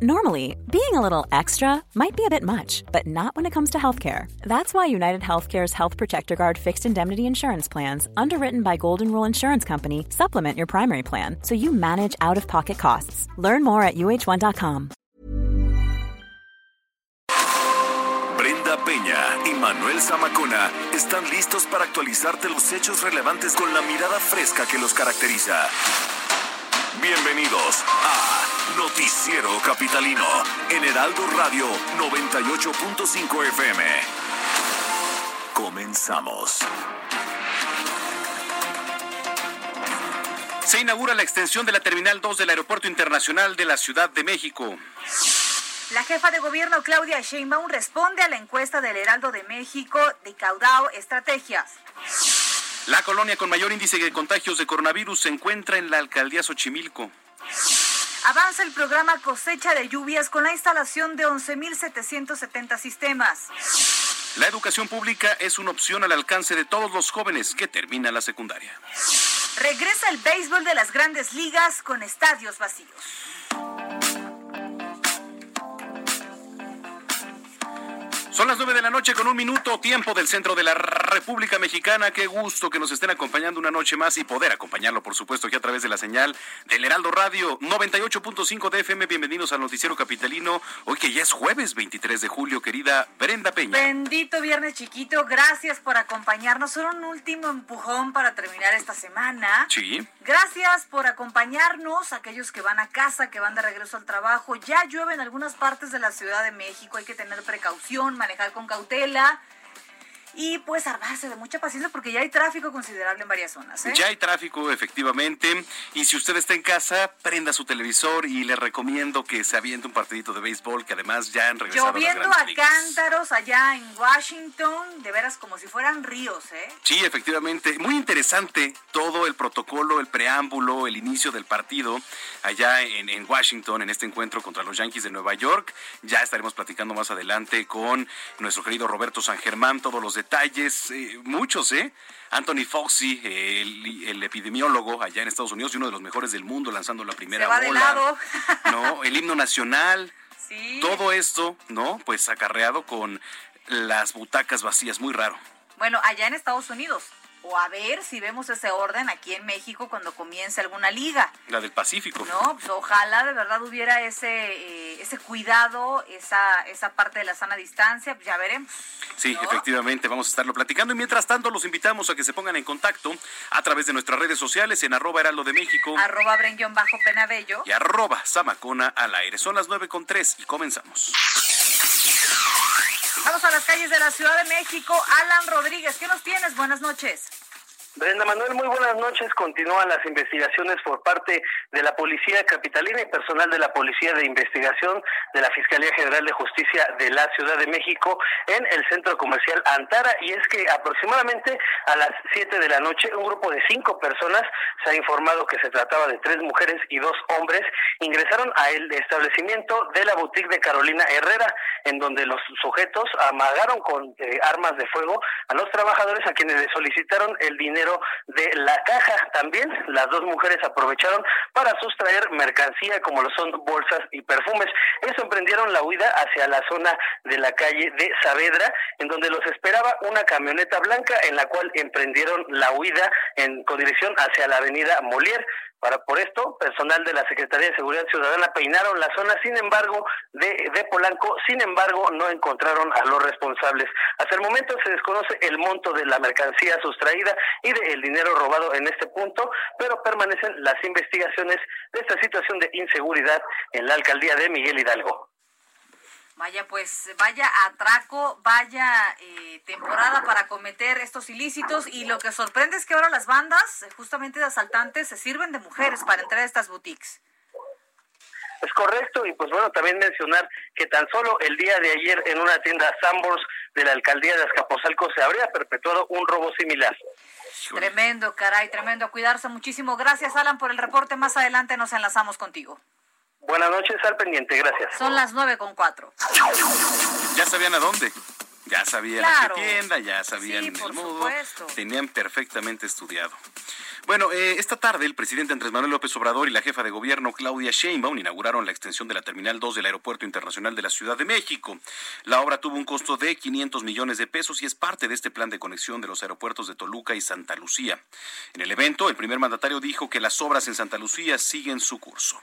Normally, being a little extra might be a bit much, but not when it comes to healthcare. That's why United Healthcare's Health Protector Guard fixed indemnity insurance plans, underwritten by Golden Rule Insurance Company, supplement your primary plan so you manage out of pocket costs. Learn more at uh1.com. Brenda Peña y Manuel Zamacona están listos para actualizarte los hechos relevantes con la mirada fresca que los caracteriza. Bienvenidos a Noticiero Capitalino en Heraldo Radio 98.5 FM. Comenzamos. Se inaugura la extensión de la Terminal 2 del Aeropuerto Internacional de la Ciudad de México. La jefa de gobierno Claudia Sheinbaum responde a la encuesta del Heraldo de México de Caudao Estrategias. La colonia con mayor índice de contagios de coronavirus se encuentra en la alcaldía Xochimilco. Avanza el programa cosecha de lluvias con la instalación de 11.770 sistemas. La educación pública es una opción al alcance de todos los jóvenes que terminan la secundaria. Regresa el béisbol de las grandes ligas con estadios vacíos. Son las nueve de la noche con un minuto, tiempo del centro de la República Mexicana. Qué gusto que nos estén acompañando una noche más y poder acompañarlo, por supuesto, aquí a través de la señal del Heraldo Radio 98.5 de FM. Bienvenidos al Noticiero Capitalino. Hoy que ya es jueves 23 de julio, querida Brenda Peña. Bendito viernes chiquito, gracias por acompañarnos. Solo un último empujón para terminar esta semana. Sí. Gracias por acompañarnos, aquellos que van a casa, que van de regreso al trabajo. Ya llueve en algunas partes de la Ciudad de México, hay que tener precaución, manejar con cautela y pues armarse de mucha paciencia porque ya hay tráfico considerable en varias zonas. ¿eh? Ya hay tráfico, efectivamente. Y si usted está en casa, prenda su televisor y le recomiendo que se aviente un partidito de béisbol, que además ya han regresado Lloviendo a, las a cántaros allá en Washington, de veras como si fueran ríos, ¿eh? Sí, efectivamente. Muy interesante todo el protocolo, el preámbulo, el inicio del partido allá en, en Washington, en este encuentro contra los Yankees de Nueva York. Ya estaremos platicando más adelante con nuestro querido Roberto San Germán, todos los detalles, eh, muchos, ¿eh? Anthony Fauci, el, el epidemiólogo allá en Estados Unidos y uno de los mejores del mundo lanzando la primera Se va de lado. ¿no? El himno nacional. Sí. Todo esto, ¿no? Pues acarreado con las butacas vacías, muy raro. Bueno, allá en Estados Unidos. O a ver si vemos ese orden aquí en México cuando comience alguna liga. La del Pacífico. No, pues ojalá de verdad hubiera ese eh, ese cuidado, esa esa parte de la sana distancia, pues ya veremos. Sí, ¿no? efectivamente, vamos a estarlo platicando. Y mientras tanto, los invitamos a que se pongan en contacto a través de nuestras redes sociales en arroba heraldo de México Arroba Bren bajo penabello. y arroba samacona al aire. Son las nueve con tres y comenzamos. Vamos a las calles de la Ciudad de México. Alan Rodríguez, ¿qué nos tienes? Buenas noches. Brenda Manuel, muy buenas noches. Continúan las investigaciones por parte de la Policía Capitalina y personal de la Policía de Investigación de la Fiscalía General de Justicia de la Ciudad de México en el centro comercial Antara. Y es que aproximadamente a las 7 de la noche, un grupo de cinco personas se ha informado que se trataba de tres mujeres y dos hombres, ingresaron a el establecimiento de la boutique de Carolina Herrera, en donde los sujetos amagaron con eh, armas de fuego a los trabajadores a quienes le solicitaron el dinero de la caja. También las dos mujeres aprovecharon para sustraer mercancía como lo son bolsas y perfumes. Ellos emprendieron la huida hacia la zona de la calle de Saavedra, en donde los esperaba una camioneta blanca en la cual emprendieron la huida en con dirección hacia la avenida Molière. Para por esto, personal de la Secretaría de Seguridad Ciudadana peinaron la zona, sin embargo, de, de Polanco, sin embargo, no encontraron a los responsables. Hasta el momento se desconoce el monto de la mercancía sustraída y del dinero robado en este punto, pero permanecen las investigaciones de esta situación de inseguridad en la alcaldía de Miguel Hidalgo. Vaya, pues, vaya atraco, vaya eh, temporada para cometer estos ilícitos. Y lo que sorprende es que ahora las bandas, eh, justamente de asaltantes, se sirven de mujeres para entrar a estas boutiques. Es correcto, y pues bueno, también mencionar que tan solo el día de ayer en una tienda Sambors de la alcaldía de Azcapotzalco se habría perpetuado un robo similar. Tremendo, caray, tremendo. A cuidarse muchísimo. Gracias, Alan, por el reporte. Más adelante nos enlazamos contigo. Buenas noches, al pendiente, gracias. Son las nueve con cuatro. Ya sabían a dónde. Ya sabían a qué tienda, ya sabían el modo, tenían perfectamente estudiado. Bueno, eh, esta tarde el presidente Andrés Manuel López Obrador y la jefa de gobierno Claudia Sheinbaum inauguraron la extensión de la Terminal 2 del Aeropuerto Internacional de la Ciudad de México. La obra tuvo un costo de 500 millones de pesos y es parte de este plan de conexión de los aeropuertos de Toluca y Santa Lucía. En el evento, el primer mandatario dijo que las obras en Santa Lucía siguen su curso.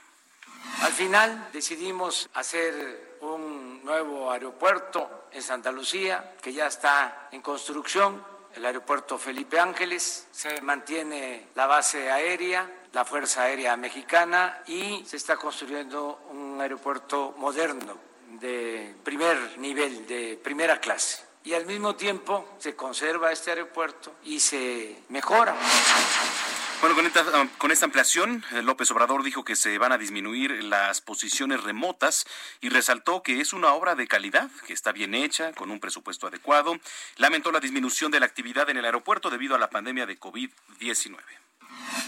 Al final decidimos hacer un nuevo aeropuerto en Santa Lucía que ya está en construcción el aeropuerto Felipe Ángeles, se mantiene la base aérea, la Fuerza Aérea Mexicana y se está construyendo un aeropuerto moderno de primer nivel, de primera clase. Y al mismo tiempo se conserva este aeropuerto y se mejora. Bueno, con esta, ah, con esta ampliación, eh, López Obrador dijo que se van a disminuir las posiciones remotas y resaltó que es una obra de calidad, que está bien hecha, con un presupuesto adecuado. Lamentó la disminución de la actividad en el aeropuerto debido a la pandemia de COVID-19.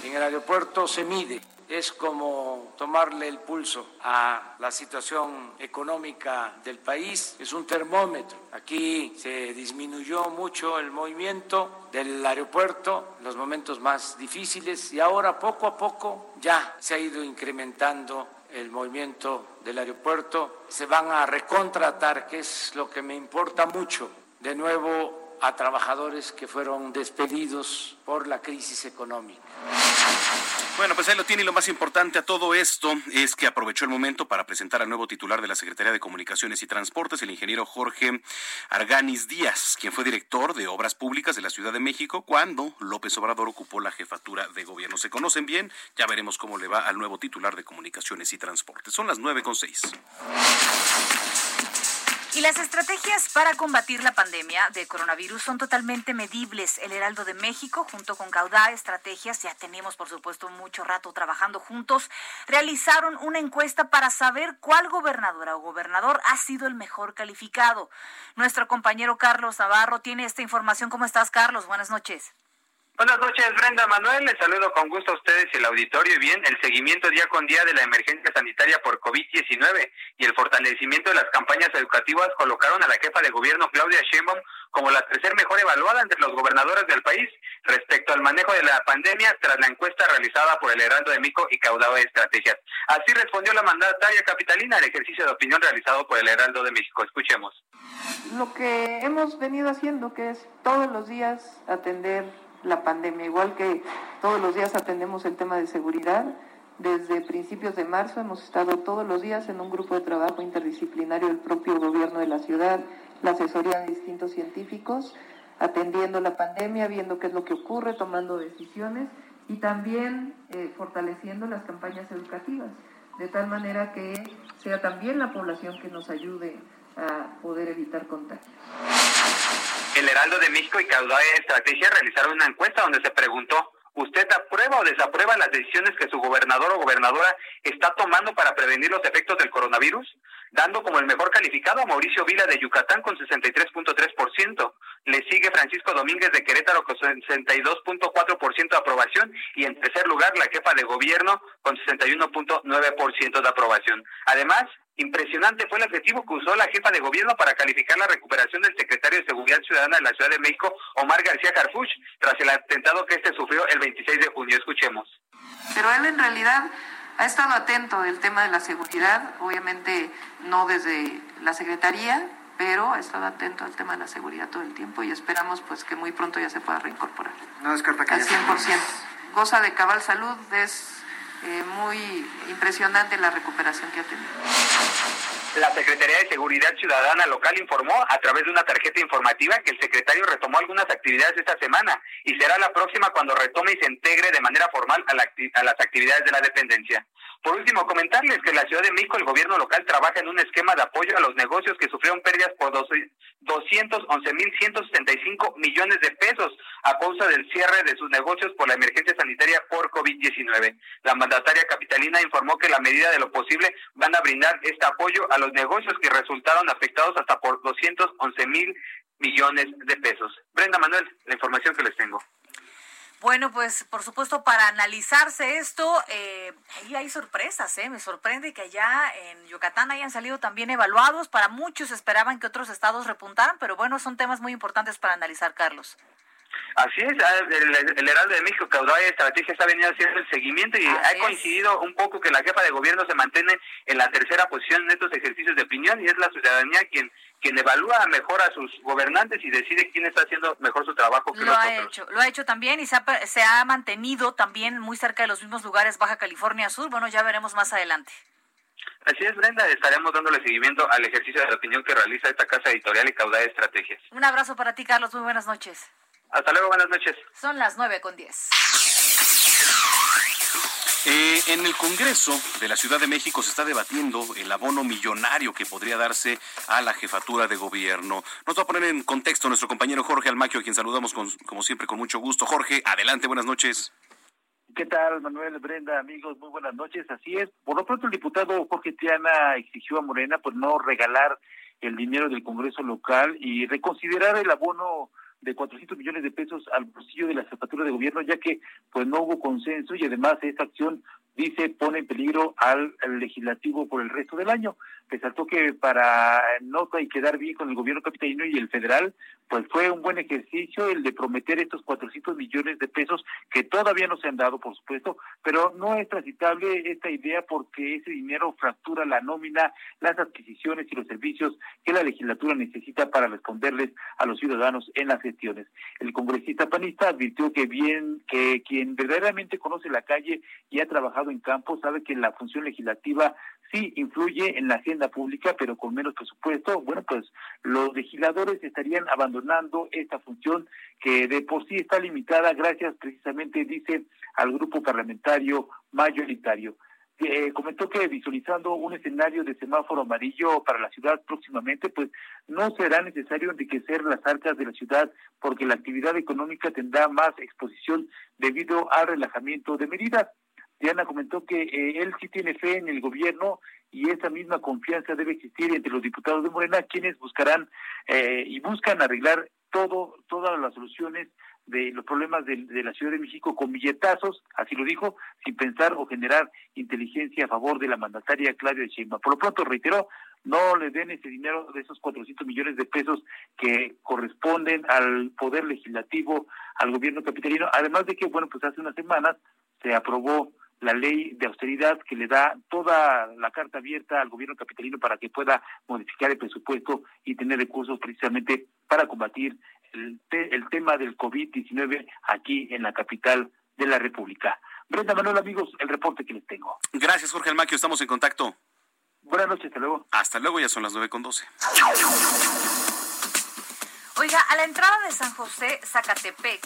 En el aeropuerto se mide, es como tomarle el pulso a la situación económica del país, es un termómetro. Aquí se disminuyó mucho el movimiento del aeropuerto en los momentos más difíciles y ahora poco a poco ya se ha ido incrementando el movimiento del aeropuerto. Se van a recontratar, que es lo que me importa mucho, de nuevo a trabajadores que fueron despedidos por la crisis económica. Bueno, pues ahí lo tiene y lo más importante a todo esto es que aprovechó el momento para presentar al nuevo titular de la Secretaría de Comunicaciones y Transportes, el ingeniero Jorge Arganis Díaz, quien fue director de Obras Públicas de la Ciudad de México cuando López Obrador ocupó la jefatura de gobierno. Se conocen bien, ya veremos cómo le va al nuevo titular de Comunicaciones y Transportes. Son las nueve con seis. Y las estrategias para combatir la pandemia de coronavirus son totalmente medibles. El Heraldo de México, junto con Caudá Estrategias, ya tenemos por supuesto mucho rato trabajando juntos, realizaron una encuesta para saber cuál gobernadora o gobernador ha sido el mejor calificado. Nuestro compañero Carlos Navarro tiene esta información. ¿Cómo estás, Carlos? Buenas noches. Buenas noches, Brenda Manuel. Les saludo con gusto a ustedes y el auditorio. Y bien, el seguimiento día con día de la emergencia sanitaria por COVID-19 y el fortalecimiento de las campañas educativas colocaron a la jefa de gobierno, Claudia Sheinbaum, como la tercer mejor evaluada entre los gobernadores del país respecto al manejo de la pandemia tras la encuesta realizada por el Heraldo de Mico y Caudado de Estrategias. Así respondió la mandataria capitalina al ejercicio de opinión realizado por el Heraldo de México. Escuchemos. Lo que hemos venido haciendo, que es todos los días atender la pandemia, igual que todos los días atendemos el tema de seguridad. Desde principios de marzo hemos estado todos los días en un grupo de trabajo interdisciplinario del propio gobierno de la ciudad, la asesoría de distintos científicos, atendiendo la pandemia, viendo qué es lo que ocurre, tomando decisiones y también eh, fortaleciendo las campañas educativas, de tal manera que sea también la población que nos ayude a poder evitar contagios. El Heraldo de México y Caudal Estrategia realizaron una encuesta donde se preguntó, ¿usted aprueba o desaprueba las decisiones que su gobernador o gobernadora está tomando para prevenir los efectos del coronavirus? Dando como el mejor calificado a Mauricio Vila de Yucatán con 63.3%. Le sigue Francisco Domínguez de Querétaro con 62.4% de aprobación y en tercer lugar la jefa de gobierno con 61.9% de aprobación. Además, Impresionante fue el adjetivo que usó la jefa de gobierno para calificar la recuperación del secretario de Seguridad Ciudadana de la Ciudad de México, Omar García Carfuch, tras el atentado que este sufrió el 26 de junio. Escuchemos. Pero él en realidad ha estado atento del tema de la seguridad, obviamente no desde la Secretaría, pero ha estado atento al tema de la seguridad todo el tiempo y esperamos pues que muy pronto ya se pueda reincorporar. No descarta que al 100%. Goza de cabal salud, es eh, muy impresionante la recuperación que ha tenido. La Secretaría de Seguridad Ciudadana local informó a través de una tarjeta informativa que el secretario retomó algunas actividades esta semana y será la próxima cuando retome y se integre de manera formal a, a las actividades de la dependencia. Por último, comentarles que la Ciudad de México el gobierno local trabaja en un esquema de apoyo a los negocios que sufrieron pérdidas por 211.165 millones de pesos a causa del cierre de sus negocios por la emergencia sanitaria por COVID-19. La mandataria capitalina informó que la medida de lo posible van a brindar este apoyo a los negocios que resultaron afectados hasta por 211 mil millones de pesos. Brenda Manuel, la información que les tengo. Bueno, pues por supuesto para analizarse esto, eh, ahí hay sorpresas, ¿eh? Me sorprende que allá en Yucatán hayan salido también evaluados. Para muchos esperaban que otros estados repuntaran, pero bueno, son temas muy importantes para analizar, Carlos. Así es, ah, el, Heraldo de México, Caudal de Estrategia, está venido haciendo el seguimiento y ha coincidido un poco que la jefa de gobierno se mantiene en la tercera posición en estos ejercicios de opinión y es la ciudadanía quien quien evalúa mejor a sus gobernantes y decide quién está haciendo mejor su trabajo que lo ha hecho lo ha hecho también y se ha, se ha mantenido también muy cerca de los mismos lugares Baja California Sur bueno ya veremos más adelante Así es, Brenda, estaremos dándole seguimiento al ejercicio de la opinión que realiza esta casa editorial y Caudal de Estrategias. Un abrazo para ti, Carlos. Muy buenas noches. Hasta luego, buenas noches. Son las nueve con diez. Eh, en el Congreso de la Ciudad de México se está debatiendo el abono millonario que podría darse a la jefatura de gobierno. Nos va a poner en contexto nuestro compañero Jorge Almaquio, a quien saludamos como siempre con mucho gusto. Jorge, adelante, buenas noches. ¿Qué tal, Manuel, Brenda, amigos? Muy buenas noches. Así es. Por lo pronto, el diputado Jorge Tiana exigió a Morena pues no regalar el dinero del Congreso local y reconsiderar el abono de 400 millones de pesos al bolsillo de la jefatura de gobierno, ya que pues no hubo consenso y además esta acción dice pone en peligro al, legislativo por el resto del año. Resaltó que para y quedar bien con el gobierno capitalino y el federal, pues fue un buen ejercicio el de prometer estos 400 millones de pesos que todavía no se han dado, por supuesto, pero no es transitable esta idea porque ese dinero fractura la nómina, las adquisiciones y los servicios que la legislatura necesita para responderles a los ciudadanos en las gestiones. El congresista panista advirtió que bien que quien verdaderamente conoce la calle y ha trabajado en campo sabe que la función legislativa sí influye en la agenda pública, pero con menos presupuesto. Bueno, pues los legisladores estarían abandonando esta función que de por sí está limitada gracias precisamente, dice, al grupo parlamentario mayoritario. Eh, comentó que visualizando un escenario de semáforo amarillo para la ciudad próximamente, pues no será necesario enriquecer las arcas de la ciudad porque la actividad económica tendrá más exposición debido al relajamiento de medidas. Diana comentó que eh, él sí tiene fe en el gobierno y esa misma confianza debe existir entre los diputados de Morena, quienes buscarán eh, y buscan arreglar todo, todas las soluciones de los problemas de, la Ciudad de México con billetazos, así lo dijo, sin pensar o generar inteligencia a favor de la mandataria Claudia Sheinbaum. Por lo pronto, reiteró, no le den ese dinero de esos 400 millones de pesos que corresponden al Poder Legislativo, al gobierno capitalino, además de que, bueno, pues hace unas semanas se aprobó la ley de austeridad que le da toda la carta abierta al gobierno capitalino para que pueda modificar el presupuesto y tener recursos precisamente para combatir el, el tema del COVID-19 aquí en la capital de la República. Brenda Manuel, amigos, el reporte que les tengo. Gracias, Jorge Almaquio. Estamos en contacto. Buenas noches, hasta luego. Hasta luego, ya son las nueve con doce. Oiga, a la entrada de San José, Zacatepec,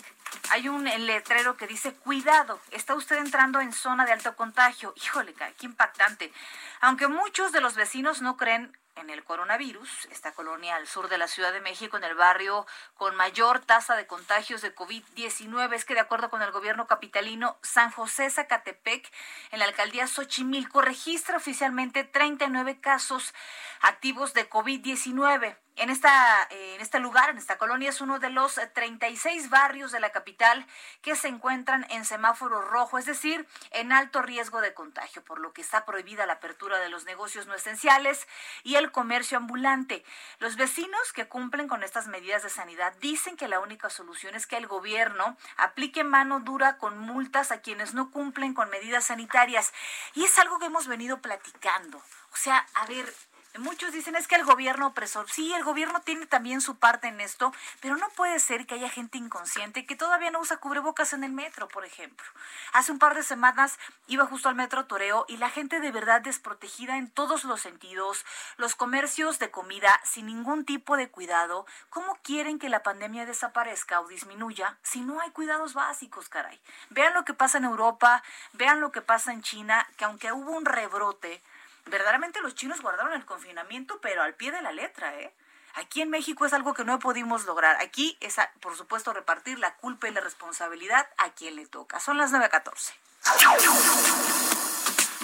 hay un letrero que dice, cuidado, está usted entrando en zona de alto contagio. Híjole, qué impactante. Aunque muchos de los vecinos no creen en el coronavirus, esta colonia al sur de la Ciudad de México, en el barrio con mayor tasa de contagios de COVID-19, es que de acuerdo con el gobierno capitalino, San José Zacatepec, en la alcaldía Xochimilco, registra oficialmente 39 casos activos de COVID-19 en, esta, en este lugar, en esta colonia, es uno de los 36 barrios de la capital que se encuentran en semáforo rojo, es decir, en alto riesgo de contagio, por lo que está prohibida la apertura de los negocios no esenciales y el comercio ambulante. Los vecinos que cumplen con estas medidas de sanidad dicen que la única solución es que el gobierno aplique mano dura con multas a quienes no cumplen con medidas sanitarias. Y es algo que hemos venido platicando. O sea, a ver, Muchos dicen es que el gobierno opresor, sí, el gobierno tiene también su parte en esto, pero no puede ser que haya gente inconsciente que todavía no usa cubrebocas en el metro, por ejemplo. Hace un par de semanas iba justo al metro Toreo y la gente de verdad desprotegida en todos los sentidos, los comercios de comida sin ningún tipo de cuidado. ¿Cómo quieren que la pandemia desaparezca o disminuya si no hay cuidados básicos, caray? Vean lo que pasa en Europa, vean lo que pasa en China, que aunque hubo un rebrote, verdaderamente los chinos guardaron el confinamiento, pero al pie de la letra, ¿eh? Aquí en México es algo que no pudimos lograr. Aquí es, por supuesto, repartir la culpa y la responsabilidad a quien le toca. Son las 9.14.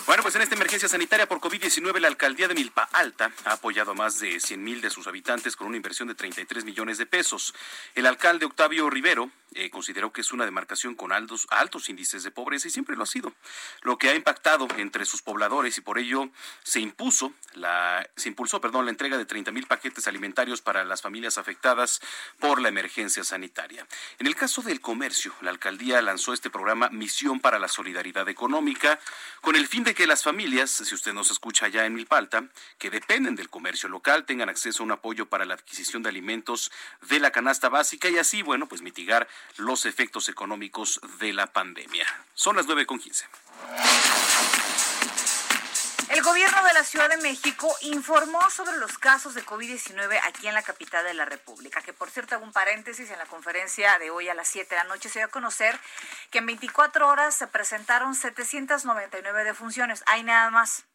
Bueno, pues en esta emergencia sanitaria por COVID-19, la alcaldía de Milpa Alta ha apoyado a más de 100 mil de sus habitantes con una inversión de 33 millones de pesos. El alcalde Octavio Rivero eh, consideró que es una demarcación con altos, altos índices de pobreza y siempre lo ha sido, lo que ha impactado entre sus pobladores y por ello se impuso la, se impulsó, perdón, la entrega de 30 mil paquetes alimentarios para las familias afectadas por la emergencia sanitaria. En el caso del comercio, la alcaldía lanzó este programa Misión para la Solidaridad Económica con el fin de que las familias, si usted nos escucha allá en Milpalta, que dependen del comercio local, tengan acceso a un apoyo para la adquisición de alimentos de la canasta básica y así, bueno, pues mitigar los efectos económicos de la pandemia. Son las nueve con quince. El gobierno de la Ciudad de México informó sobre los casos de COVID-19 aquí en la capital de la República, que por cierto hago un paréntesis en la conferencia de hoy a las 7 de la noche se dio a conocer que en 24 horas se presentaron 799 defunciones. Hay nada más.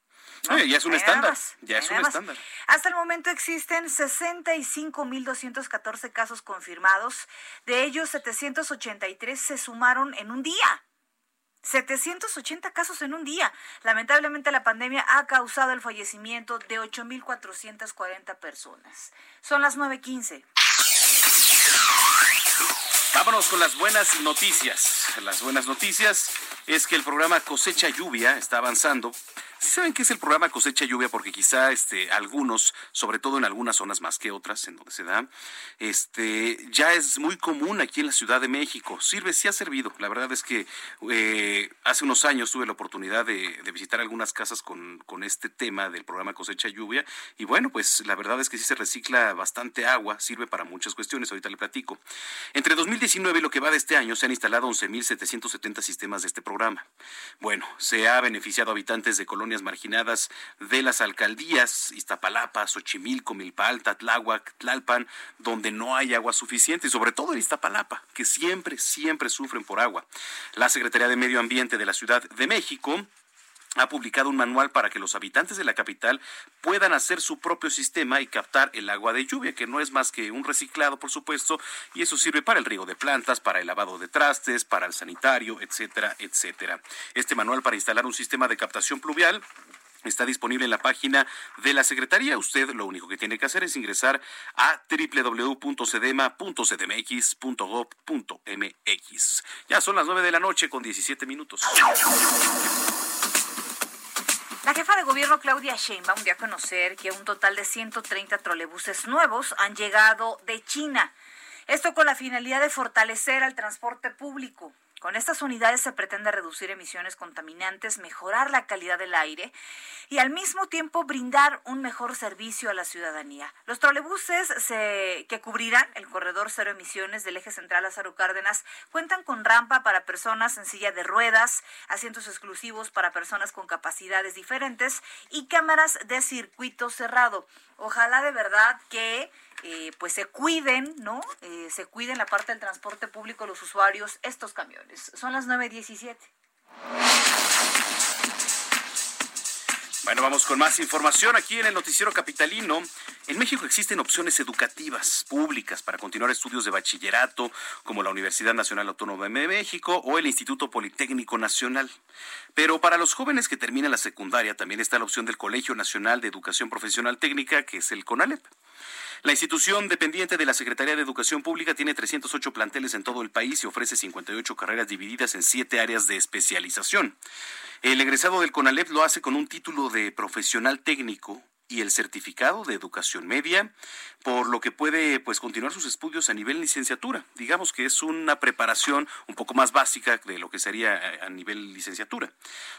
ya es un estándar. Ya es un estándar. Hasta el momento existen 65.214 casos confirmados. De ellos, 783 se sumaron en un día. 780 casos en un día. Lamentablemente la pandemia ha causado el fallecimiento de 8.440 personas. Son las 9.15. Vámonos con las buenas noticias. Las buenas noticias es que el programa Cosecha Lluvia está avanzando ¿Saben qué es el programa Cosecha Lluvia? Porque quizá este, algunos, sobre todo en algunas zonas más que otras, en donde se da, este, ya es muy común aquí en la Ciudad de México. Sirve, sí ha servido. La verdad es que eh, hace unos años tuve la oportunidad de, visitar algunas casas con, con, este tema del programa Cosecha Lluvia. Y bueno, pues la verdad es que sí se recicla bastante agua, sirve para muchas cuestiones. Ahorita le platico. Entre 2019 y lo que va de este año se han instalado 11.770 sistemas de este programa. Bueno, se ha beneficiado a habitantes de colonias marginadas de las alcaldías Iztapalapa, Xochimilco, Milpa Alta, Tláhuac, Tlalpan, donde no hay agua suficiente, y sobre todo en Iztapalapa, que siempre, siempre sufren por agua. La Secretaría de Medio Ambiente de la Ciudad de México ha publicado un manual para que los habitantes de la capital puedan hacer su propio sistema y captar el agua de lluvia, que no es más que un reciclado, por supuesto, y eso sirve para el riego de plantas, para el lavado de trastes, para el sanitario, etcétera, etcétera. Este manual para instalar un sistema de captación pluvial Está disponible en la página de la Secretaría. Usted lo único que tiene que hacer es ingresar a www.cedema.cdmx.gov.mx. Ya son las nueve de la noche con 17 minutos. La jefa de gobierno Claudia Sheinbaum dio a conocer que un total de 130 trolebuses nuevos han llegado de China. Esto con la finalidad de fortalecer al transporte público. Con estas unidades se pretende reducir emisiones contaminantes, mejorar la calidad del aire y al mismo tiempo brindar un mejor servicio a la ciudadanía. Los trolebuses que cubrirán el corredor cero emisiones del eje central Lázaro Cárdenas cuentan con rampa para personas en silla de ruedas, asientos exclusivos para personas con capacidades diferentes y cámaras de circuito cerrado. Ojalá de verdad que eh, pues se cuiden, ¿no? Eh, se cuiden la parte del transporte público los usuarios estos camiones. Son las 9.17. Bueno, vamos con más información aquí en el noticiero capitalino. En México existen opciones educativas públicas para continuar estudios de bachillerato, como la Universidad Nacional Autónoma de México o el Instituto Politécnico Nacional. Pero para los jóvenes que terminan la secundaria también está la opción del Colegio Nacional de Educación Profesional Técnica, que es el CONALEP. La institución dependiente de la Secretaría de Educación Pública tiene 308 planteles en todo el país y ofrece 58 carreras divididas en siete áreas de especialización. El egresado del CONALEP lo hace con un título de profesional técnico y el certificado de educación media, por lo que puede pues continuar sus estudios a nivel licenciatura. Digamos que es una preparación un poco más básica de lo que sería eh, a nivel licenciatura.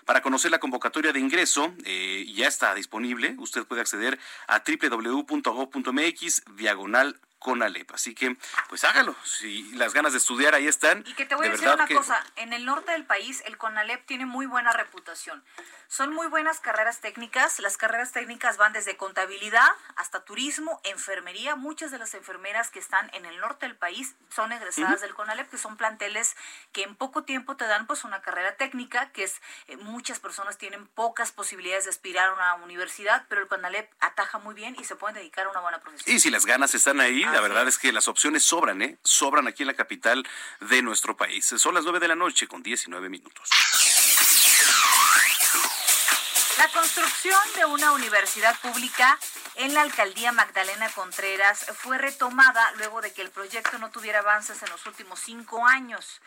Para conocer la convocatoria de ingreso, eh, ya está disponible. Usted puede acceder a www.gov.mx diagonal Conalep. Así que, pues hágalo. Si las ganas de estudiar ahí están. Y que te voy a decir una cosa. En el norte del país, el Conalep tiene muy buena reputación. Son muy buenas carreras técnicas. Las carreras técnicas van desde contabilidad hasta turismo, enfermería. Muchas de las enfermeras que están en el norte del país son egresadas del CONALEP, que son planteles que en poco tiempo te dan pues una carrera técnica, que es eh, muchas personas tienen pocas posibilidades de aspirar a una universidad, pero el CONALEP ataja muy bien y se pueden dedicar a una buena profesión. Y si las ganas están ahí, la verdad es que las opciones sobran, ¿eh? Sobran aquí en la capital de nuestro país. Son las nueve de la noche con 19 minutos. La construcción de una universidad pública en la alcaldía Magdalena Contreras fue retomada luego de que el proyecto no tuviera avances en los últimos cinco años.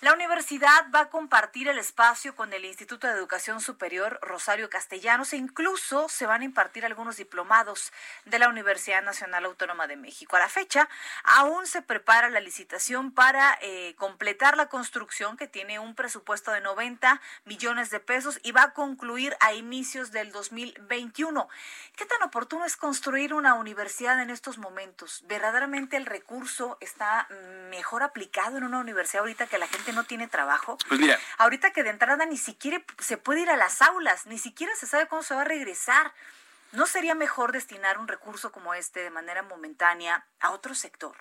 La universidad va a compartir el espacio con el Instituto de Educación Superior Rosario Castellanos e incluso se van a impartir algunos diplomados de la Universidad Nacional Autónoma de México. A la fecha, aún se prepara la licitación para eh, completar la construcción que tiene un presupuesto de 90 millones de pesos y va a concluir a inicios del 2021. ¿Qué tan oportuno es construir una universidad en estos momentos? ¿Verdaderamente el recurso está mejor aplicado en una universidad ahorita que la gente no tiene trabajo. Pues mira. Ahorita que de entrada ni siquiera se puede ir a las aulas, ni siquiera se sabe cómo se va a regresar. ¿No sería mejor destinar un recurso como este de manera momentánea a otro sector?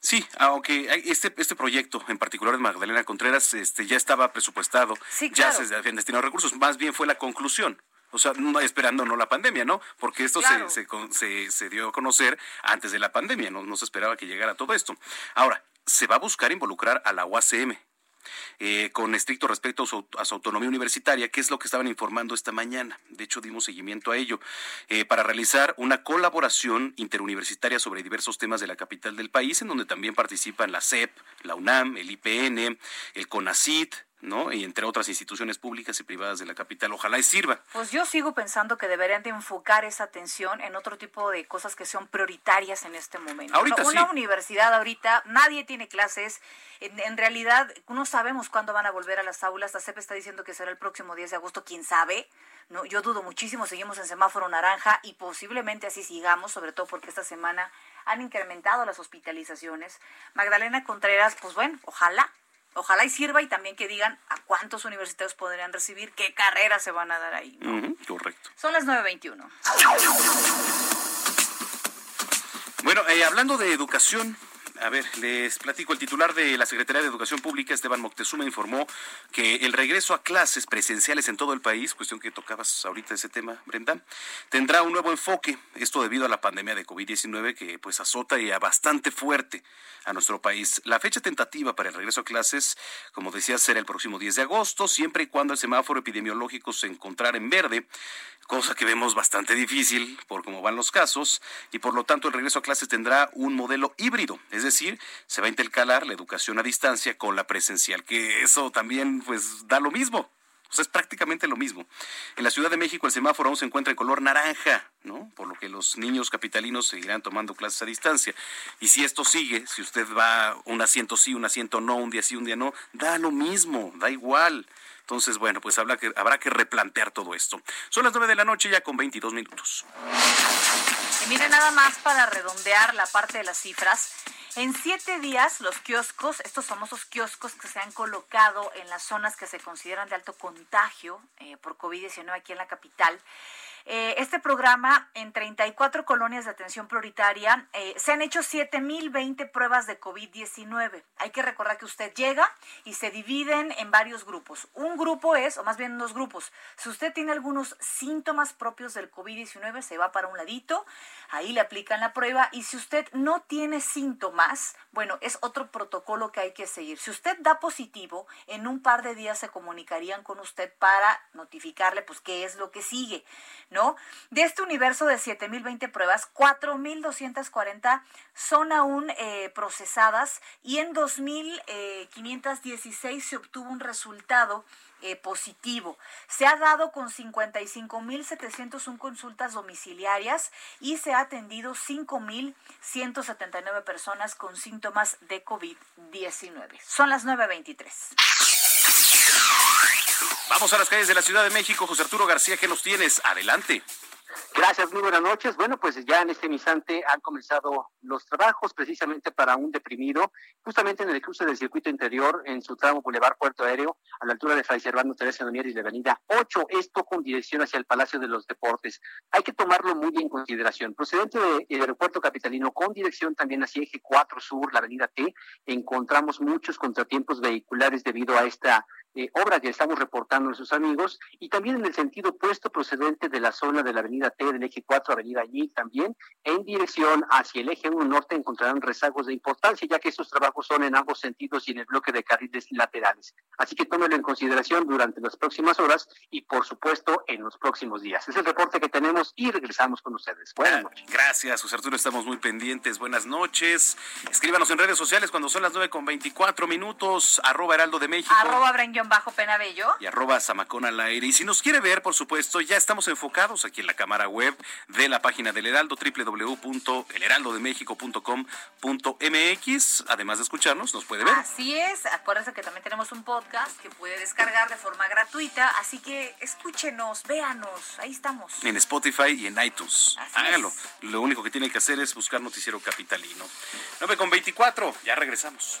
Sí, aunque este, este proyecto, en particular de Magdalena Contreras, este, ya estaba presupuestado, ya se habían destinado recursos, más bien fue la conclusión. O sea, no esperando no la pandemia, ¿no? Porque esto se, se, se, dio a conocer antes de la pandemia, no, no se esperaba que llegara todo esto. Ahora, se va a buscar involucrar a la UACM, eh, con estricto respeto a su, autonomía universitaria, que es lo que estaban informando esta mañana. De hecho, dimos seguimiento a ello, eh, para realizar una colaboración interuniversitaria sobre diversos temas de la capital del país, en donde también participan la CEP, la UNAM, el IPN, el CONACIT, ¿no? Y entre otras instituciones públicas y privadas de la capital. Ojalá y sirva. Pues yo sigo pensando que deberían de enfocar esa atención en otro tipo de cosas que son prioritarias en este momento. Ahorita Una universidad ahorita, nadie tiene clases. En, realidad, no sabemos cuándo van a volver a las aulas. La CEP está diciendo que será el próximo 10 de agosto, quién sabe. No, yo dudo muchísimo, seguimos en semáforo naranja y posiblemente así sigamos, sobre todo porque esta semana han incrementado las hospitalizaciones. Magdalena Contreras, pues bueno, ojalá ojalá y sirva y también que digan a cuántos universitarios podrían recibir, qué carreras se van a dar ahí. correcto. Son las 9.21. Bueno, eh, hablando de educación, a ver, les platico. El titular de la Secretaría de Educación Pública, Esteban Moctezuma, informó que el regreso a clases presenciales en todo el país, cuestión que tocabas ahorita ese tema, Brenda, tendrá un nuevo enfoque. Esto debido a la pandemia de COVID-19 que pues azota y a bastante fuerte a nuestro país. La fecha tentativa para el regreso a clases, como decía, será el próximo 10 de agosto, siempre y cuando el semáforo epidemiológico se encontrara en verde, cosa que vemos bastante difícil por cómo van los casos, y por lo tanto el regreso a clases tendrá un modelo híbrido, es decir, se va a intercalar la educación a distancia con la presencial, que eso también pues da lo mismo. O sea, es prácticamente lo mismo. En la Ciudad de México el semáforo aún se encuentra en color naranja, ¿no? Por lo que los niños capitalinos seguirán tomando clases a distancia. Y si esto sigue, si usted va un asiento sí, un asiento no, un día sí, un día no, da lo mismo, da igual. Entonces, bueno, pues habrá que, habrá que replantear todo esto. Son las nueve de la noche ya con 22 minutos. Y mire, nada más para redondear la parte de las cifras. En siete días, los kioscos, estos famosos kioscos que se han colocado en las zonas que se consideran de alto contagio eh, por COVID-19 aquí en la capital, eh, este programa, en 34 colonias de atención prioritaria, eh, se han hecho 7.020 pruebas de COVID-19. Hay que recordar que usted llega y se dividen en varios grupos. Un grupo es, o más bien dos grupos, si usted tiene algunos síntomas propios del COVID-19, se va para un ladito, ahí le aplican la prueba y si usted no tiene síntomas, bueno, es otro protocolo que hay que seguir. Si usted da positivo, en un par de días se comunicarían con usted para notificarle pues qué es lo que sigue. De este universo de 7.020 pruebas, 4.240 son aún eh, procesadas y en 2.516 eh, se obtuvo un resultado eh, positivo. Se ha dado con 55.701 consultas domiciliarias y se ha atendido 5.179 personas con síntomas de COVID-19. Son las 9.23. Vamos a las calles de la Ciudad de México. José Arturo García, ¿qué nos tienes? Adelante. Gracias, muy buenas noches. Bueno, pues ya en este instante han comenzado los trabajos precisamente para un deprimido, justamente en el cruce del circuito interior, en su tramo Boulevard Puerto Aéreo, a la altura de Fray Servando Teresa Donier y de Avenida 8, esto con dirección hacia el Palacio de los Deportes. Hay que tomarlo muy en consideración. Procedente del aeropuerto capitalino, con dirección también hacia Eje 4 Sur, la Avenida T, encontramos muchos contratiempos vehiculares debido a esta eh, obra que estamos reportando a sus amigos, y también en el sentido opuesto procedente de la zona de la Avenida Avenida T del eje 4, Avenida Y también, en dirección hacia el eje 1 norte encontrarán rezagos de importancia, ya que estos trabajos son en ambos sentidos y en el bloque de carriles laterales. Así que tómelo en consideración durante las próximas horas y, por supuesto, en los próximos días. Es el reporte que tenemos y regresamos con ustedes. Buenas noches. Gracias, José Arturo. Estamos muy pendientes. Buenas noches. Escríbanos en redes sociales cuando son las 9 con 24 minutos. Arroba Heraldo de México. Arroba Bajo Penabello. Y arroba Zamacón al aire. Y si nos quiere ver, por supuesto, ya estamos enfocados aquí en la cámara web de la página del Heraldo, www.elheraldodemexico.com.mx. Además de escucharnos, nos puede ver. Así es. Acuérdense que también tenemos un podcast que puede descargar de forma gratuita. Así que escúchenos, véanos. Ahí estamos. En Spotify y en iTunes. Hágalo. Lo único que tienen que hacer es buscar Noticiero Capitalino. 9 con 24. Ya regresamos.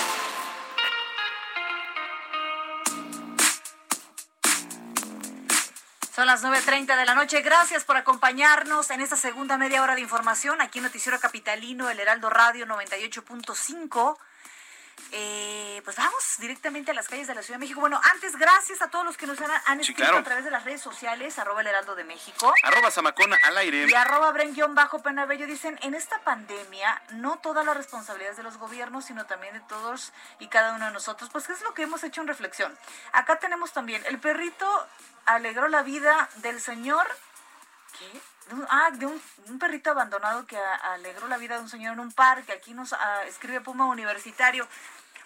Son las 9.30 de la noche. Gracias por acompañarnos en esta segunda media hora de información aquí en Noticiero Capitalino, el Heraldo Radio 98.5. Eh, pues vamos directamente a las calles de la Ciudad de México. Bueno, antes, gracias a todos los que nos han, escrito a través de las redes sociales, arroba el heraldo de México. Arroba Zamacona al aire. Y arroba bajo penabello dicen, en esta pandemia, no toda la responsabilidad de los gobiernos, sino también de todos y cada uno de nosotros. Pues, ¿qué es lo que hemos hecho en reflexión? Acá tenemos también, el perrito alegró la vida del señor. ¿Qué? ah, de un, perrito abandonado que alegró la vida de un señor en un parque. Aquí nos ah, escribe Puma Universitario.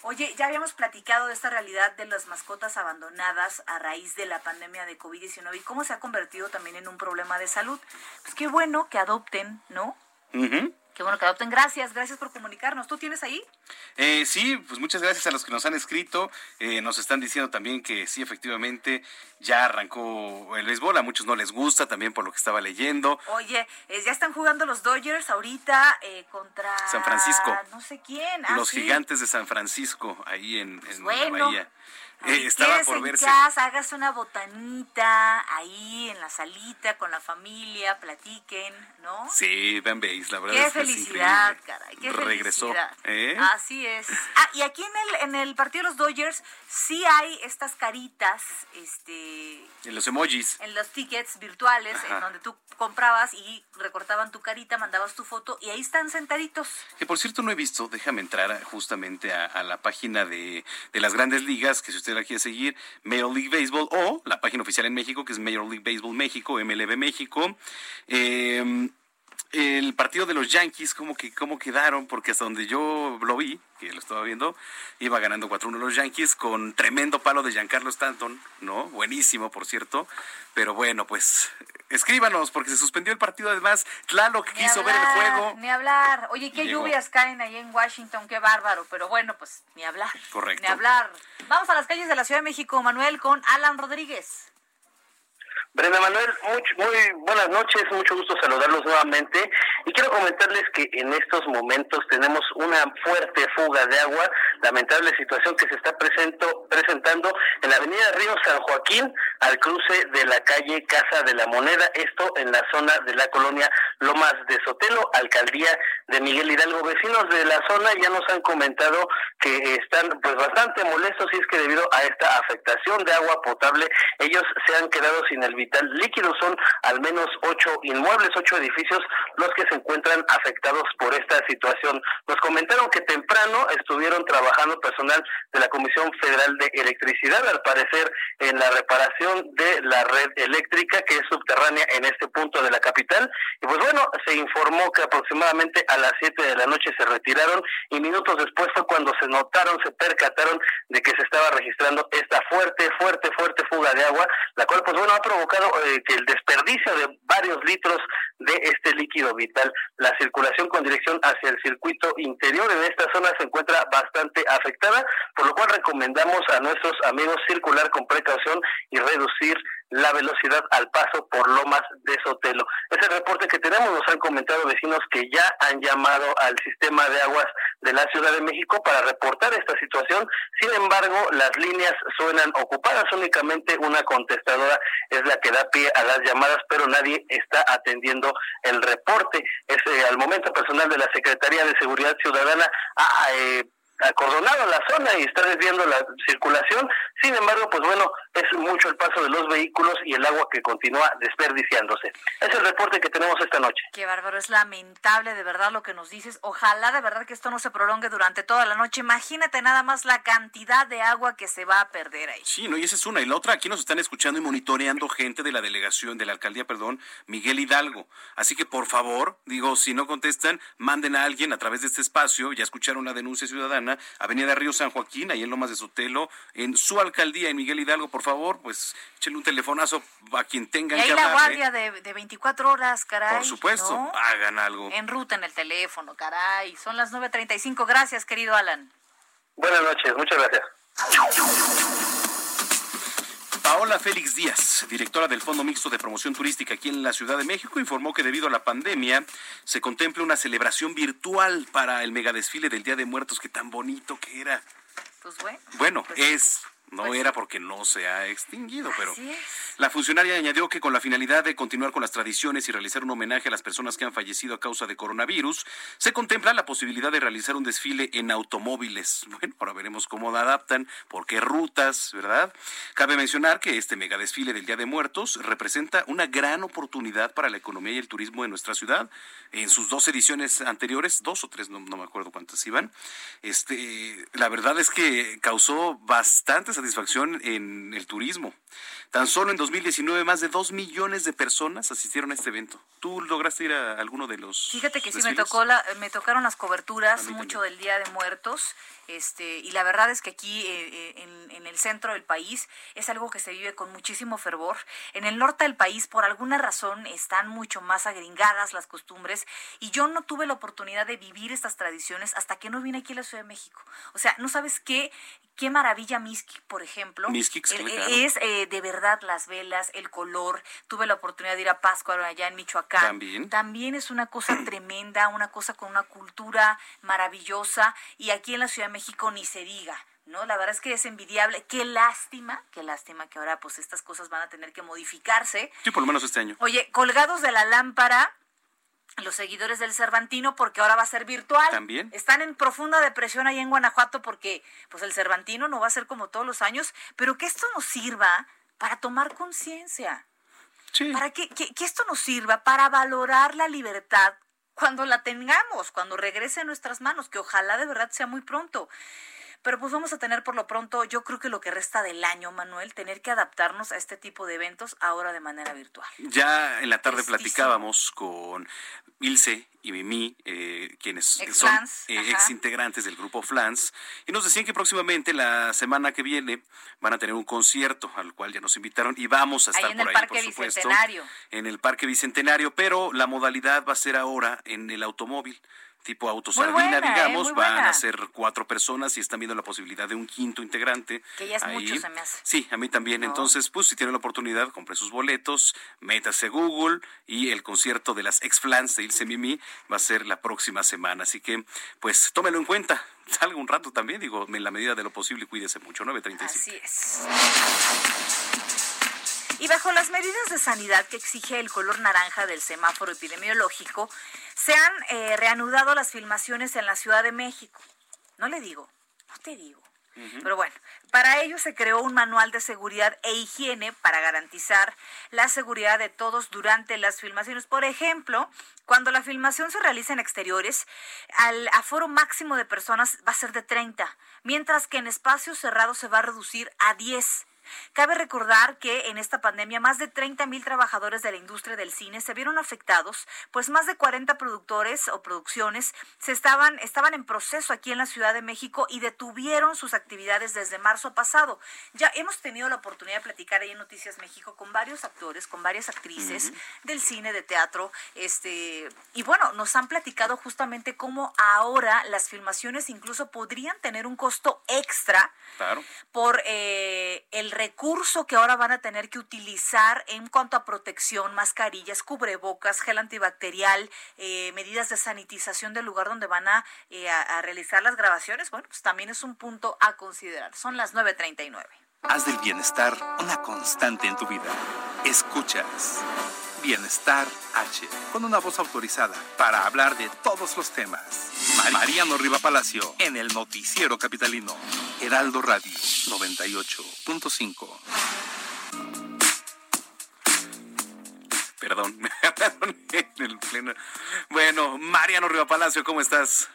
Oye, ya habíamos platicado de esta realidad de las mascotas abandonadas a raíz de la pandemia de COVID-19 y cómo se ha convertido también en un problema de salud. Pues qué bueno que adopten, ¿no? Qué bueno que adopten. Gracias, gracias por comunicarnos. ¿Tú tienes ahí? Eh, sí, pues muchas gracias a los que nos han escrito. Eh, nos están diciendo también que sí, efectivamente, ya arrancó el béisbol. A muchos no les gusta, también por lo que estaba leyendo. Oye, eh, ya están jugando los Dodgers ahorita contra... San Francisco. No sé quién. Ah, los gigantes de San Francisco, ahí en, en la Bahía. Eh, estaba por verse. casa, hagas una botanita ahí en la salita con la familia, platiquen, ¿no? Sí, vean veis, la verdad qué es que felicidad, caray, qué Regresó. Felicidad. ¿eh? Así es. Ah, y aquí en el, en el partido de los Dodgers sí hay estas caritas, este... En los emojis. En los tickets virtuales, en donde tú comprabas y recortaban tu carita, mandabas tu foto y ahí están sentaditos. Que por cierto no he visto, déjame entrar justamente a, la página de, de las grandes ligas, que si usted seguir, Major League Baseball o la página oficial en México, que es Major League Baseball México, MLB México. Eh, el partido de los Yankees, cómo, que, cómo quedaron, porque hasta donde yo lo vi, que lo estaba viendo, iba ganando 4-1 los Yankees con tremendo palo de Giancarlo Stanton, ¿no? Buenísimo, por cierto. Pero bueno, pues escríbanos, porque se suspendió el partido. Además, Tlaloc quiso ver el juego. Ni hablar. Oye, qué lluvias caen ahí en Washington, qué bárbaro. Pero bueno, pues ni hablar. Correcto. Ni hablar. Vamos a las calles de la Ciudad de México, Manuel, con Alan Rodríguez. Brenda Manuel, muy, buenas noches, mucho gusto saludarlos nuevamente y quiero comentarles que en estos momentos tenemos una fuerte fuga de agua, lamentable situación que se está presento, presentando en la avenida Río San Joaquín al cruce de la calle Casa de la Moneda, esto en la zona de la colonia Lomas de Sotelo, alcaldía de Miguel Hidalgo. Vecinos de la zona ya nos han comentado que están pues bastante molestos y es que debido a esta afectación de agua potable ellos se han quedado sin el líquido. Son al menos ocho inmuebles, ocho edificios los que se encuentran afectados por esta situación. Nos comentaron que temprano estuvieron trabajando personal de la Comisión Federal de Electricidad, al parecer en la reparación de la red eléctrica que es subterránea en este punto de la capital. Y pues bueno, se informó que aproximadamente a las siete de la noche se retiraron y minutos después fue cuando se notaron, se percataron de que se estaba registrando esta fuerte, fuerte, fuerte fuga de agua, la cual pues bueno ha provocado eh, que el desperdicio de varios litros de este líquido vital, la circulación con dirección hacia el circuito interior en esta zona se encuentra bastante afectada, por lo cual recomendamos a nuestros amigos circular con precaución y reducir la velocidad al paso por Lomas de Sotelo. Es el reporte que tenemos, nos han comentado vecinos que ya han llamado al sistema de aguas de la Ciudad de México para reportar esta situación. Sin embargo, las líneas suenan ocupadas, únicamente una contestadora es la que da pie a las llamadas, pero nadie está atendiendo el reporte. Es eh, al momento personal de la Secretaría de Seguridad Ciudadana ha eh, acordonado la zona y está desviando la circulación. Sin embargo, pues bueno, es mucho el paso de los vehículos y el agua que continúa desperdiciándose. Es el reporte que tenemos esta noche. Qué bárbaro, es lamentable de verdad lo que nos dices. Ojalá de verdad que esto no se prolongue durante toda la noche. Imagínate nada más la cantidad de agua que se va a perder ahí. Sí, no, y esa es una. Y la otra, aquí nos están escuchando y monitoreando gente de la delegación, de la alcaldía, perdón, Miguel Hidalgo. Así que por favor, digo, si no contestan, manden a alguien a través de este espacio. Ya escucharon la denuncia ciudadana, Avenida Río San Joaquín, ahí en Lomas de Sotelo, en su alcaldía, en Miguel Hidalgo, por favor, pues échenle un telefonazo a quien tengan y ahí que la guardia de, de 24 horas, caray. Por supuesto, ¿no? hagan algo. En ruta en el teléfono, caray. Son las 9.35. Gracias, querido Alan. Buenas noches, muchas gracias. Paola Félix Díaz, directora del Fondo Mixto de Promoción Turística aquí en la Ciudad de México, informó que debido a la pandemia se contempla una celebración virtual para el megadesfile del Día de Muertos, que tan bonito que era. Pues bueno. Bueno, pues, es, no pues era porque no se ha extinguido, pero la funcionaria añadió que con la finalidad de continuar con las tradiciones y realizar un homenaje a las personas que han fallecido a causa de coronavirus, se contempla la posibilidad de realizar un desfile en automóviles. Bueno, ahora veremos cómo la adaptan, por qué rutas, ¿verdad? Cabe mencionar que este mega desfile del Día de Muertos representa una gran oportunidad para la economía y el turismo de nuestra ciudad. En sus dos ediciones anteriores, dos o tres, no, no me acuerdo cuántas iban, este, la verdad es que causó bastante satisfacción en el turismo. Tan solo en 2019 más de dos millones de personas asistieron a este evento. ¿Tú lograste ir a alguno de los Fíjate que sí me tocó la, me tocaron las coberturas mucho del Día de Muertos, este, y la verdad es que aquí eh, eh, en, en el centro del país es algo que se vive con muchísimo fervor. En el norte del país, por alguna razón, están mucho más agringadas las costumbres, y yo no tuve la oportunidad de vivir estas tradiciones hasta que no vine aquí a la Ciudad de México. O sea, no sabes qué, qué maravilla Miski, por ejemplo. Mixquic, El- claro. es eh, de verdad las velas, el color. Tuve la oportunidad de ir a Pascua allá en Michoacán. También. También es una cosa tremenda, una cosa con una cultura maravillosa y aquí en la Ciudad de México ni se diga. ¿No? La verdad es que es envidiable. Qué lástima, qué lástima que ahora pues estas cosas van a tener que modificarse. Sí, por lo menos este año. Oye, colgados de la lámpara, los seguidores del Cervantino, porque ahora va a ser virtual. También. Están en profunda depresión ahí en Guanajuato porque pues el Cervantino no va a ser como todos los años, pero que esto nos sirva para tomar conciencia Sí. para que, que- que esto nos sirva para valorar la libertad cuando la tengamos, cuando regrese a nuestras manos, que ojalá de verdad sea muy pronto. Pero pues vamos a tener por lo pronto, yo creo que lo que resta del año, Manuel, tener que adaptarnos a este tipo de eventos ahora de manera virtual. Ya en la tarde platicábamos con Ilse y Mimi, eh, quienes Ex son eh, ex integrantes del grupo Flans, y nos decían que próximamente, la semana que viene, van a tener un concierto al cual ya nos invitaron y vamos a Ahí estar en por el ahí, Parque por supuesto, Bicentenario. en el Parque Bicentenario, pero la modalidad va a ser ahora en el automóvil. Tipo autosardina, ¿eh? digamos, van a ser cuatro personas y están viendo la posibilidad de un quinto integrante. Que ya es ahí. mucho, se me hace. Sí, a mí también. ¿No? Entonces, pues si tiene la oportunidad, compre sus boletos, métase a Google y el concierto de las ex flans de Ilse Mimi va a ser la próxima semana. Así que, pues, tómelo en cuenta. Salga un rato también, digo, en la medida de lo posible, cuídese mucho. 9.35. Así es. Y bajo las medidas de sanidad que exige el color naranja del semáforo epidemiológico, se han eh, reanudado las filmaciones en la Ciudad de México. No le digo, no te digo. Pero bueno, para ello se creó un manual de seguridad e higiene para garantizar la seguridad de todos durante las filmaciones. Por ejemplo, cuando la filmación se realiza en exteriores, al aforo máximo de personas va a ser de 30, mientras que en espacios cerrados se va a reducir a 10. Cabe recordar que en esta pandemia más de 30 mil trabajadores de la industria del cine se vieron afectados, pues más de 40 productores o producciones se estaban, estaban en proceso aquí en la Ciudad de México y detuvieron sus actividades desde marzo pasado. Ya hemos tenido la oportunidad de platicar ahí en Noticias México con varios actores, con varias actrices del cine, de teatro, este, y bueno, nos han platicado justamente cómo ahora las filmaciones incluso podrían tener un costo extra Claro. por eh, el recurso que ahora van a tener que utilizar en cuanto a protección, mascarillas, cubrebocas, gel antibacterial, eh, medidas de sanitización del lugar donde van eh, a, a, realizar las grabaciones, bueno, pues también es un punto a considerar. Son las 9.39. Haz del bienestar una constante en tu vida. Escuchas. Bienestar H, con una voz autorizada para hablar de todos los temas. Mariano Riva Palacio, en el Noticiero Capitalino. Heraldo Radio 98.5. Perdón, me en el pleno. Bueno, Mariano Riva Palacio, ¿cómo estás?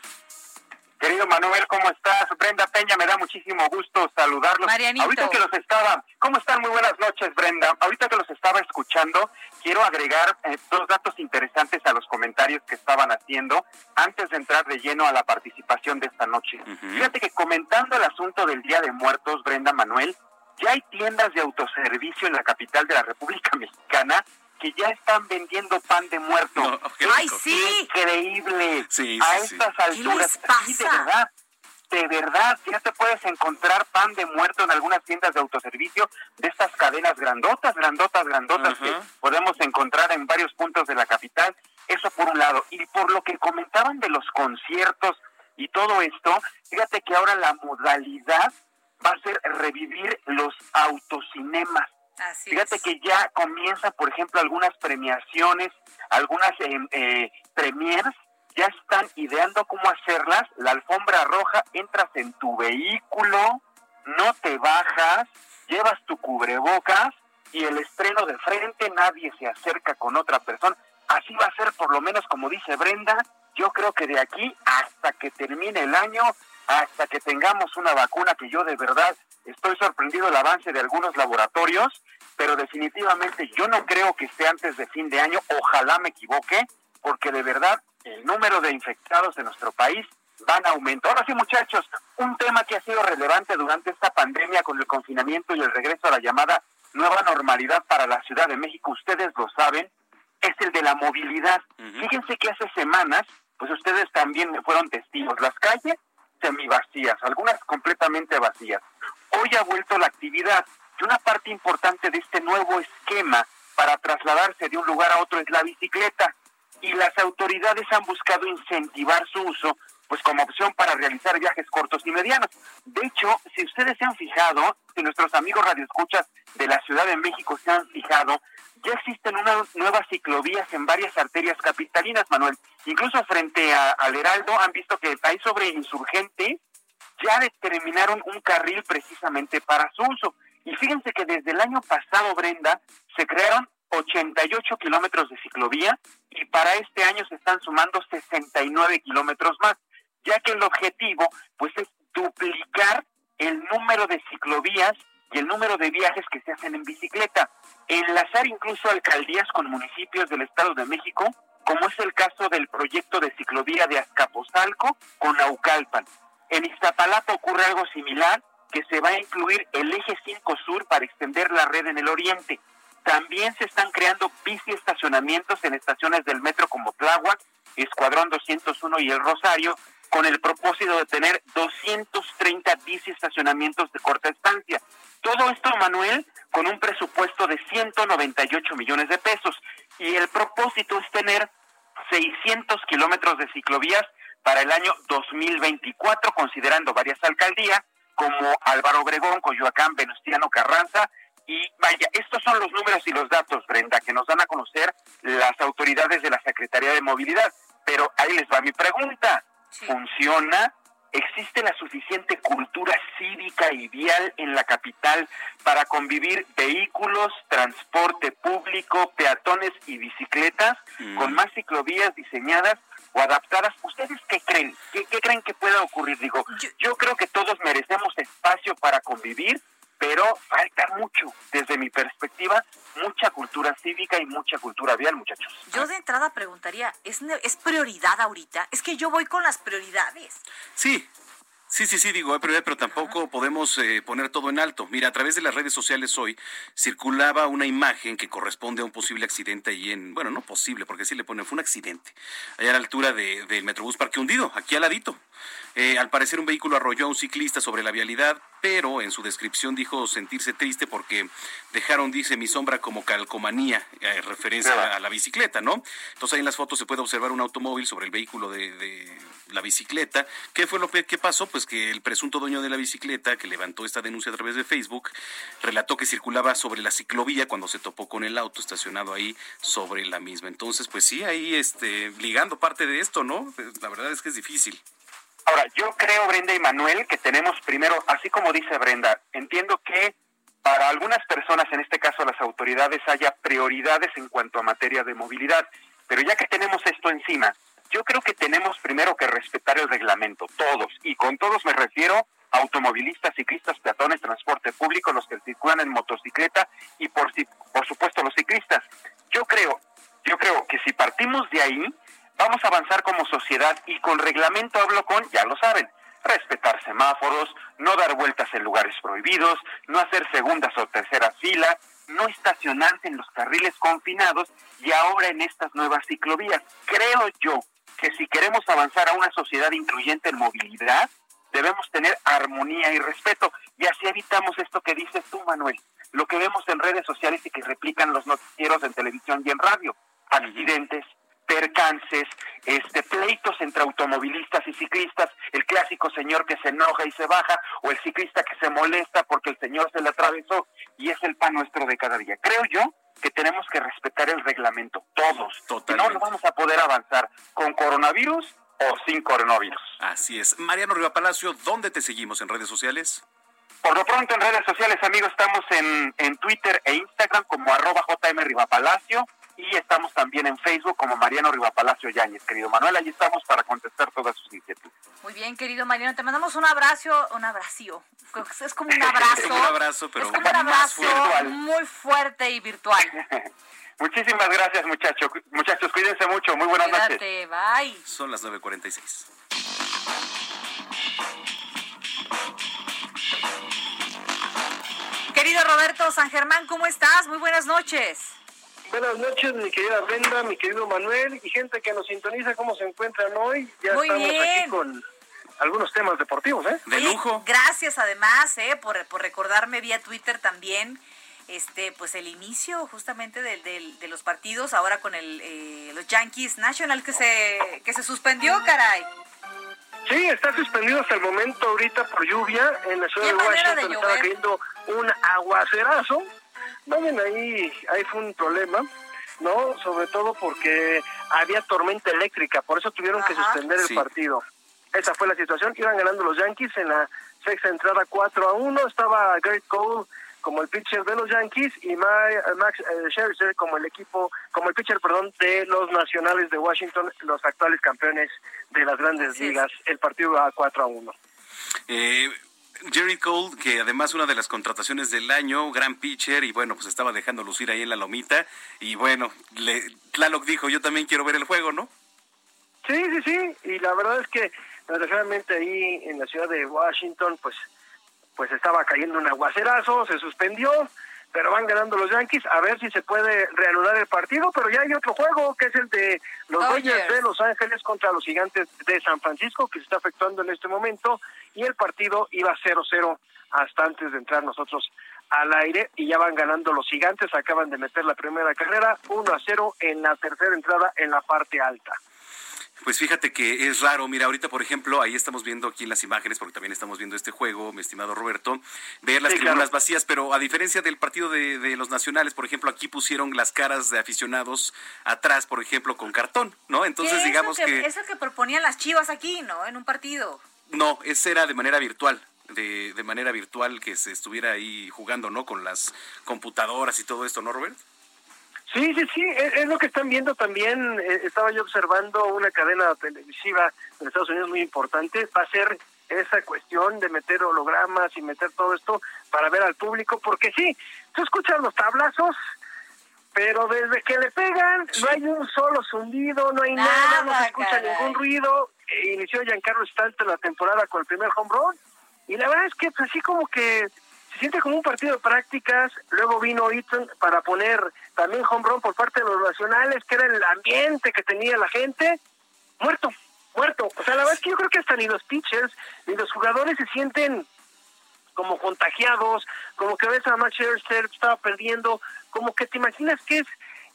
Querido Manuel, ¿cómo estás? Brenda Peña, me da muchísimo gusto saludarlos. Marianito. Ahorita que los estaba, ¿cómo están? Muy buenas noches, Brenda. Ahorita que los estaba escuchando, quiero agregar eh, dos datos interesantes a los comentarios que estaban haciendo antes de entrar de lleno a la participación de esta noche. Fíjate que comentando el asunto del Día de Muertos, Brenda Manuel, ya hay tiendas de autoservicio en la capital de la República Mexicana que ya están vendiendo pan de muerto. ¡Ay, sí! Increíble. Sí, a sí. estas alturas. les pasa? Sí, de verdad. De verdad, ya te puedes encontrar pan de muerto en algunas tiendas de autoservicio de estas cadenas grandotas, grandotas, grandotas que podemos encontrar en varios puntos de la capital. Eso por un lado. Y por lo que comentaban de los conciertos y todo esto, fíjate que ahora la modalidad va a ser revivir los autocinemas. Así Fíjate es. que ya comienza, por ejemplo, algunas premiaciones, algunas eh, eh, premiers, ya están ideando cómo hacerlas. La alfombra roja, entras en tu vehículo, no te bajas, llevas tu cubrebocas y el estreno de frente, nadie se acerca con otra persona. Así va a ser, por lo menos, como dice Brenda, yo creo que de aquí hasta que termine el año, hasta que tengamos una vacuna que yo de verdad estoy sorprendido del avance de algunos laboratorios, pero definitivamente yo no creo que esté antes de fin de año, ojalá me equivoque, porque de verdad el número de infectados en nuestro país van a aumentar. Ahora sí, muchachos, un tema que ha sido relevante durante esta pandemia con el confinamiento y el regreso a la llamada nueva normalidad para la Ciudad de México, ustedes lo saben, es el de la movilidad. Fíjense que hace semanas, pues ustedes también fueron testigos, las calles semivacías, algunas completamente vacías. Hoy ha vuelto la actividad y una parte importante de este nuevo esquema para trasladarse de un lugar a otro es la bicicleta y las autoridades han buscado incentivar su uso pues como opción para realizar viajes cortos y medianos. De hecho, si ustedes se han fijado, si nuestros amigos radioescuchas de la Ciudad de México se han fijado, ya existen unas nuevas ciclovías en varias arterias capitalinas, Manuel. Incluso frente a, al Heraldo han visto que ahí sobre Insurgente ya determinaron un carril precisamente para su uso. Y fíjense que desde el año pasado, Brenda, se crearon 88 kilómetros de ciclovía y para este año se están sumando 69 kilómetros más, ya que el objetivo pues es duplicar el número de ciclovías y el número de viajes que se hacen en bicicleta. Enlazar incluso alcaldías con municipios del Estado de México, como es el caso del proyecto de ciclovía de Azcapotzalco con Naucalpan. En Iztapalapa ocurre algo similar, que se va a incluir el eje 5 sur para extender la red en el oriente. También se están creando bici estacionamientos en estaciones del metro como Tláhuac, Escuadrón 201 y El Rosario, con el propósito de tener 230 bici estacionamientos de corta estancia. Todo esto, Manuel, con un presupuesto de 198 millones de pesos. Y el propósito es tener 600 kilómetros de ciclovías para el año 2024, considerando varias alcaldías como Álvaro Obregón, Coyoacán, Venustiano Carranza. Y vaya, estos son los números y los datos, Brenda, que nos dan a conocer las autoridades de la Secretaría de Movilidad. Pero ahí les va mi pregunta. ¿Funciona? ¿Existe la suficiente cultura cívica y vial en la capital para convivir vehículos, transporte público, peatones y bicicletas con más ciclovías diseñadas o adaptadas? ¿Ustedes qué creen? ¿Qué, qué creen que pueda ocurrir? Digo, yo creo que todos merecemos espacio para convivir, pero falta mucho, desde mi perspectiva, mucha cultura cívica y mucha cultura vial, muchachos. Yo de entrada preguntaría, ¿es, ¿es prioridad ahorita? Es que yo voy con las prioridades. Sí, Sí, sí, sí, digo, pero, pero tampoco podemos eh, poner todo en alto. Mira, a través de las redes sociales hoy circulaba una imagen que corresponde a un posible accidente ahí en, bueno, no posible, porque sí le ponen, fue un accidente, allá a la altura del de Metrobús Parque Hundido, aquí al ladito. Eh, al parecer un vehículo arrolló a un ciclista sobre la vialidad, pero en su descripción dijo sentirse triste porque dejaron, dice, mi sombra como calcomanía, eh, referencia a la bicicleta, ¿no? Entonces ahí en las fotos se puede observar un automóvil sobre el vehículo de, la bicicleta. ¿Qué fue lo que pasó? Pues que el presunto dueño de la bicicleta, que levantó esta denuncia a través de Facebook, relató que circulaba sobre la ciclovía cuando se topó con el auto estacionado ahí sobre la misma. Entonces, pues sí, ahí este, ligando parte de esto, ¿no? La verdad es que es difícil. Ahora, yo creo, Brenda y Manuel, que tenemos primero, así como dice Brenda, entiendo que para algunas personas, en este caso las autoridades, haya prioridades en cuanto a materia de movilidad. Pero ya que tenemos esto encima, yo creo que tenemos primero que respetar el reglamento, todos. Y con todos me refiero automovilistas, ciclistas, peatones, transporte público, los que circulan en motocicleta y por, por supuesto los ciclistas. Yo creo, yo creo que si partimos de ahí, Vamos a como sociedad y con reglamento hablo con, ya lo saben, respetar semáforos, no dar vueltas en lugares prohibidos, no hacer segundas o terceras filas, no estacionarse en los carriles confinados y ahora en estas nuevas ciclovías. Creo yo que si queremos avanzar a una sociedad incluyente en movilidad, debemos tener armonía y respeto y así evitamos esto que dices tú, Manuel, lo que vemos en redes sociales y que replican los noticieros en televisión y en radio, accidentes, percances, este, pleitos entre automovilistas y ciclistas, el clásico señor que se enoja y se baja, o el ciclista que se molesta porque el señor se le atravesó, y es el pan nuestro de cada día. Creo yo que tenemos que respetar el reglamento, todos. No, no vamos a poder avanzar con coronavirus o sin coronavirus. Así es. Mariano Riva Palacio, ¿dónde te seguimos en redes sociales? Por lo pronto en redes sociales, amigos, estamos en, en Twitter e Instagram como arroba JM Rivapalacio y estamos también en Facebook como Mariano Rivapalacio Yáñez, querido Manuel, allí estamos para contestar todas sus inquietudes. Muy bien, querido Mariano, te mandamos un abrazo, un abrazo, es como un abrazo, un abrazo, pero es como un abrazo muy fuerte y virtual. Muchísimas gracias, muchachos. Muchachos, cuídense mucho. Muy buenas Cuídate, noches. Bye. Son las 9:46. Querido Roberto San Germán, ¿cómo estás? Muy buenas noches. Buenas noches, mi querida Brenda, mi querido Manuel y gente que nos sintoniza, ¿cómo se encuentran hoy? Ya estamos aquí con algunos temas deportivos, ¿eh? De lujo. Gracias además, ¿eh? Por, por recordarme vía Twitter también este pues el inicio justamente de, de, los partidos ahora con el eh, los Yankees National que se que se suspendió caray sí está suspendido hasta el momento ahorita por lluvia en la ciudad de Washington estaba cayendo un aguacerazo Vayan ahí, ahí fue un problema, ¿no? Sobre todo porque había tormenta eléctrica, por eso tuvieron que suspender el partido. Esa fue la situación, iban ganando los Yankees en la sexta entrada 4 a 1, estaba Gary Cole como el pitcher de los Yankees y Max eh, Scherzer como el equipo, como el pitcher, perdón, de los Nacionales de Washington, los actuales campeones de las Grandes Ligas. El partido a 4 a 1. Eh, Jerry Cole, que además una de las contrataciones del año, gran pitcher, y bueno, pues estaba dejando lucir ahí en la lomita. Y bueno, le, Tlaloc dijo, yo también quiero ver el juego, ¿no? Sí, sí, sí. Y la verdad es que, desgraciadamente ahí en la ciudad de Washington, pues, pues estaba cayendo un aguacerazo, se suspendió pero van ganando los Yankees. A ver si se puede reanudar el partido, pero ya hay otro juego que es el de los Dodgers de Los Ángeles contra los Gigantes de San Francisco que se está efectuando en este momento y el partido iba 0-0 hasta antes de entrar nosotros al aire y ya van ganando los Gigantes, acaban de meter la primera carrera 1-0 en la tercera entrada en la parte alta. Pues fíjate que es raro. Mira, ahorita, por ejemplo, ahí estamos viendo aquí en las imágenes, porque también estamos viendo este juego, mi estimado Roberto, ver las tribunas vacías, pero a diferencia del partido de, los nacionales, por ejemplo, aquí pusieron las caras de aficionados atrás, por ejemplo, con cartón, ¿no? Entonces, digamos que, que... Eso que proponían las chivas aquí, ¿no? En un partido. No, ese era de manera virtual. De, de manera virtual que se estuviera ahí jugando, ¿no? Con las computadoras y todo esto, ¿no, Roberto? Sí, sí, sí, es, lo que están viendo también. Eh, estaba yo observando una cadena televisiva en Estados Unidos muy importante. Va a ser esa cuestión de meter hologramas y meter todo esto para ver al público, porque sí, tú escuchas los tablazos, pero desde que le pegan no hay un solo zumbido, no hay nada, no se escucha ningún ruido que inició Giancarlo Stanton la temporada con el primer home run. Y la verdad es que pues, así como que se siente como un partido de prácticas. Luego vino Eaton para poner también home run por parte de los nacionales, que era el ambiente que tenía la gente. Muerto, muerto. O sea, la verdad es que yo creo que hasta ni los pitchers ni los jugadores se sienten como contagiados, como que ves a Max Scherzer estaba perdiendo, como que te imaginas que es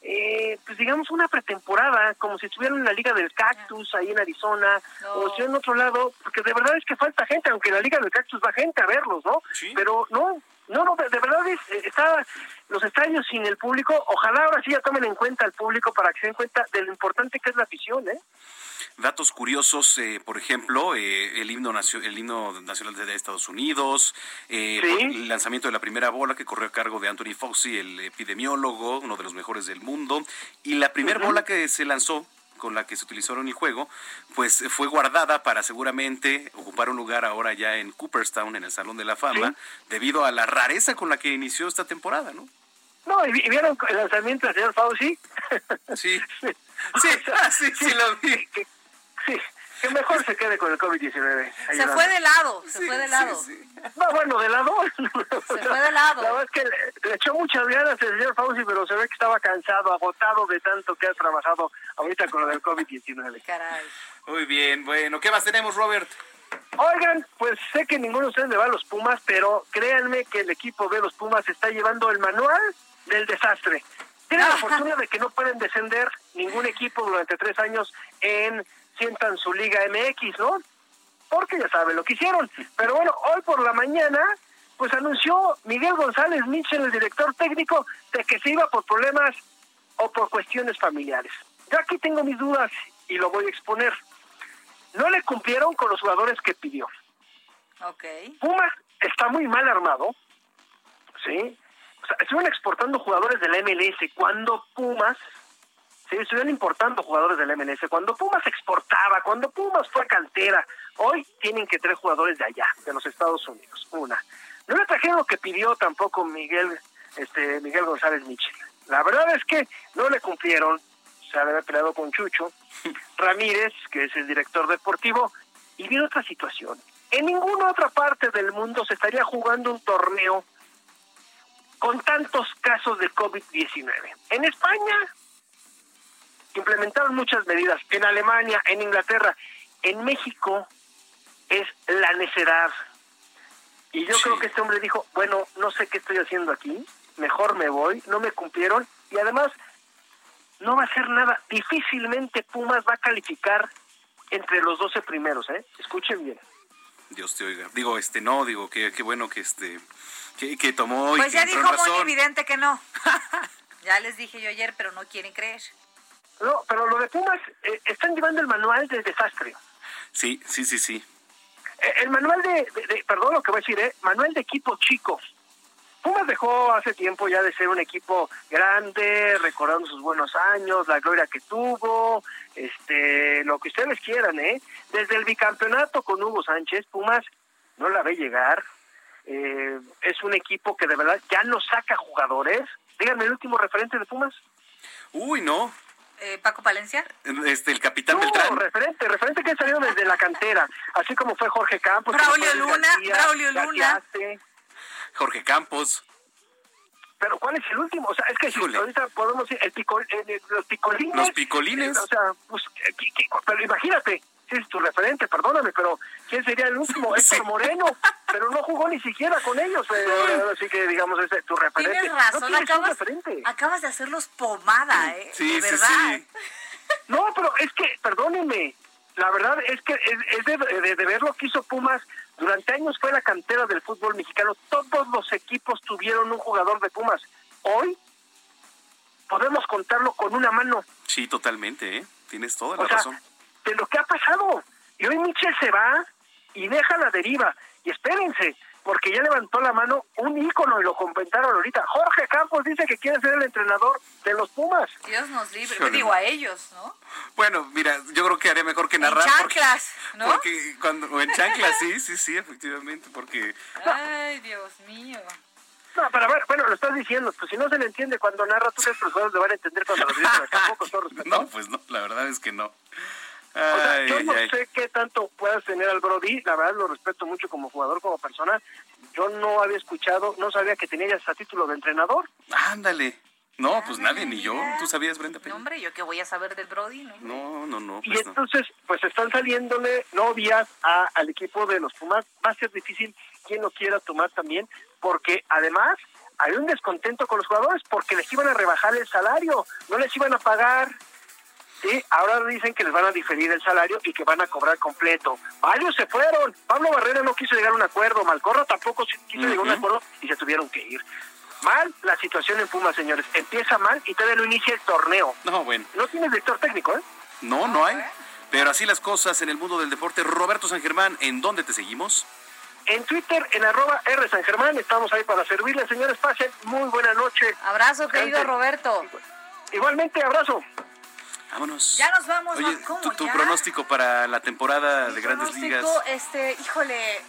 eh, pues digamos una pretemporada, como si estuvieran en la Liga del Cactus ahí en Arizona, o si en otro lado, porque de verdad es que falta gente, aunque en la Liga del Cactus va gente a verlos, ¿no? Pero no, no, no, de, verdad es, eh, está los estadios sin el público, ojalá ahora sí ya tomen en cuenta al público para que se den cuenta de lo importante que es la afición, ¿eh? Datos curiosos, eh, por ejemplo, eh, el himno el himno nacional de Estados Unidos, eh, el lanzamiento de la primera bola que corrió a cargo de Anthony Fauci, el epidemiólogo, uno de los mejores del mundo, y la primera bola que se lanzó con la que se utilizó en el juego, pues fue guardada para seguramente ocupar un lugar ahora ya en Cooperstown, en el Salón de la Fama, debido a la rareza con la que inició esta temporada, ¿no? No, ¿y vieron el lanzamiento del señor Fauci? Sí. Sí, ah, sí, sí, lo vi. Sí, que mejor se quede con el COVID-19. Se fue de lado, se fue de lado. No, bueno, de lado. Se fue de lado. La verdad es que le, echó muchas ganas el señor Fauci, pero se ve que estaba cansado, agotado de tanto que ha trabajado ahorita con lo del COVID-19. Caray. Muy bien, bueno, ¿qué más tenemos, Robert? Oigan, pues sé que ninguno de ustedes le va a los Pumas, pero créanme que el equipo de los Pumas está llevando el manual del desastre. Tienen la fortuna de que no pueden descender ningún equipo durante tres años en sientan su Liga MX, ¿no? Porque ya saben lo que hicieron. Pero bueno, hoy por la mañana, pues anunció Miguel González Michel, el director técnico, de que se iba por problemas o por cuestiones familiares. Yo aquí tengo mis dudas y lo voy a exponer. No le cumplieron con los jugadores que pidió. Ok. Pumas está muy mal armado, ¿sí? O sea, estuvieron exportando jugadores del MLS cuando Pumas Sí, estuvieron importando jugadores del MLS. Cuando Pumas exportaba, cuando Pumas fue cantera, hoy tienen que traer jugadores de allá, de los Estados Unidos. Una. No le trajeron lo que pidió tampoco Miguel, este, Miguel González Michel. La verdad es que no le cumplieron. Se había peleado con Chucho Ramírez, que es el director deportivo, y viene otra situación. En ninguna otra parte del mundo se estaría jugando un torneo con tantos casos de COVID-19. En España implementaron muchas medidas en Alemania, en Inglaterra, en México es la necedad. Y yo creo que este hombre dijo, bueno, no sé qué estoy haciendo aquí, mejor me voy, no me cumplieron y además no va a ser nada. Difícilmente Pumas va a calificar entre los 12 primeros, ¿eh? Escuchen bien. Dios te oiga. Digo, este, no, digo, que qué bueno que este, que, que tomó Pues ya dijo muy evidente que no. ya les dije yo ayer, pero no quieren creer. No, pero lo de Pumas eh, están llevando el manual de desastre. Sí, sí, sí, sí. Eh, el manual de, perdón lo que voy a decir, eh, manual de equipo chico. Pumas dejó hace tiempo ya de ser un equipo grande, recordando sus buenos años, la gloria que tuvo, este, lo que ustedes quieran, ¿eh? Desde el bicampeonato con Hugo Sánchez, Pumas no la ve llegar. Eh, es un equipo que de verdad ya no saca jugadores. Díganme el último referente de Pumas. Uy, no, eh, Paco Palencia? Este, el capitán Beltrán. referente, referente que ha salido desde la cantera, así como fue Jorge Campos. Braulio Luna, Braulio Luna. Jorge Campos. Pero ¿cuál es el último? O sea, es que si ahorita podemos decir, el los picolines. Los picolines. o sea, pues, pero imagínate, es tu referente, perdóname, pero ¿quién sería el último? Héctor Moreno, pero no jugó ni siquiera con ellos, así que digamos, es tu referente. Tienes razón, acabas, acabas, de hacerlos pomada, ¿eh? Sí, de verdad. No, pero es que, perdónenme, la verdad es que es, de, ver lo que hizo Pumas. Durante años fue la cantera del fútbol mexicano. Todos los equipos tuvieron un jugador de Pumas. Hoy podemos contarlo con una mano. Sí, totalmente, ¿eh? Tienes toda la razón de lo que ha pasado. Y hoy Michel se va y deja la deriva. Y espérense, porque ya levantó la mano un ícono y lo comentaron ahorita. Jorge Campos dice que quiere ser el entrenador de los Pumas. Dios nos libre, digo a ellos, ¿no? Bueno, mira, yo creo que haré mejor que narrar. En chanclas, ¿no? Porque cuando, o en chanclas, sí, sí, sí, efectivamente, porque... Ay, Dios mío. No, pero bueno, lo estás diciendo, pues si no se le entiende cuando narra, tú crees que los jugadores le van a entender cuando lo dicen, tampoco, No, pues no, la verdad es que no. O sea, yo no sé qué tanto puedas tener al Brody, la verdad lo respeto mucho como jugador, como persona. Yo no había escuchado, no sabía que tenía ya título de entrenador. Ándale. No, pues nadie, ni yo. ¿Tú sabías, Brenda No, hombre, ¿yo qué voy a saber del Brody? No, no, no. y pues entonces, pues están saliéndole novias a, al equipo de los Pumas. Va a ser difícil quien lo quiera tomar también, porque además hay un descontento con los jugadores porque les iban a rebajar el salario, no les iban a pagar. Sí, ahora dicen que les van a diferir el salario y que van a cobrar completo. Varios se fueron. Pablo Barrera no quiso llegar a un acuerdo, Malcorro tampoco quiso llegar a un acuerdo y se tuvieron que ir. Mal la situación en Pumas, señores. Empieza mal y todavía no inicia el torneo. No, bueno. No tiene director técnico, ¿eh? No, no hay. Pero así las cosas en el mundo del deporte. Roberto San Germán, ¿en dónde te seguimos? En Twitter, en arroba R San Germán, estamos ahí para servirles, señores. Pasen muy buena noche. Abrazo, querido Roberto. Igualmente, abrazo. Vámonos. Ya nos vamos. Oye, tu, pronóstico para la temporada de Grandes Ligas. Este, híjole,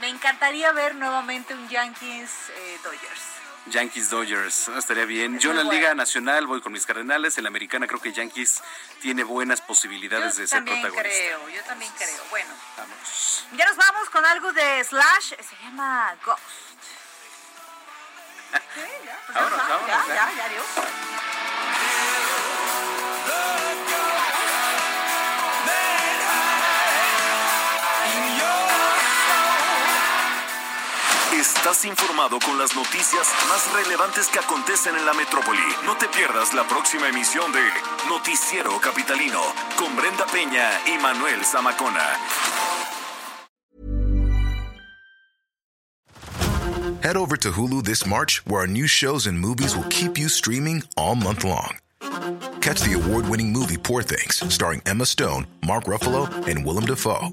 me encantaría ver nuevamente un Yankees eh, Dodgers. Yankees Dodgers, estaría bien. Yo en la Liga Nacional voy con mis Cardenales, en la Americana creo que Yankees tiene buenas posibilidades de ser protagonista. Creo, yo también creo. Bueno, vamos. Ya nos vamos con algo de Slash, se llama Ghost. ¿Sí? ¿Ya? Pues ya, ya, ya, ya, adiós. Estás informado con las noticias más relevantes que acontecen en la metrópoli. No te pierdas la próxima emisión de Noticiero Capitalino con Brenda Peña y Manuel Zamacona. Head over to Hulu this March, where our new shows and movies will keep you streaming all month long. Catch the award-winning movie Poor Things, starring Emma Stone, Mark Ruffalo, and Willem Dafoe.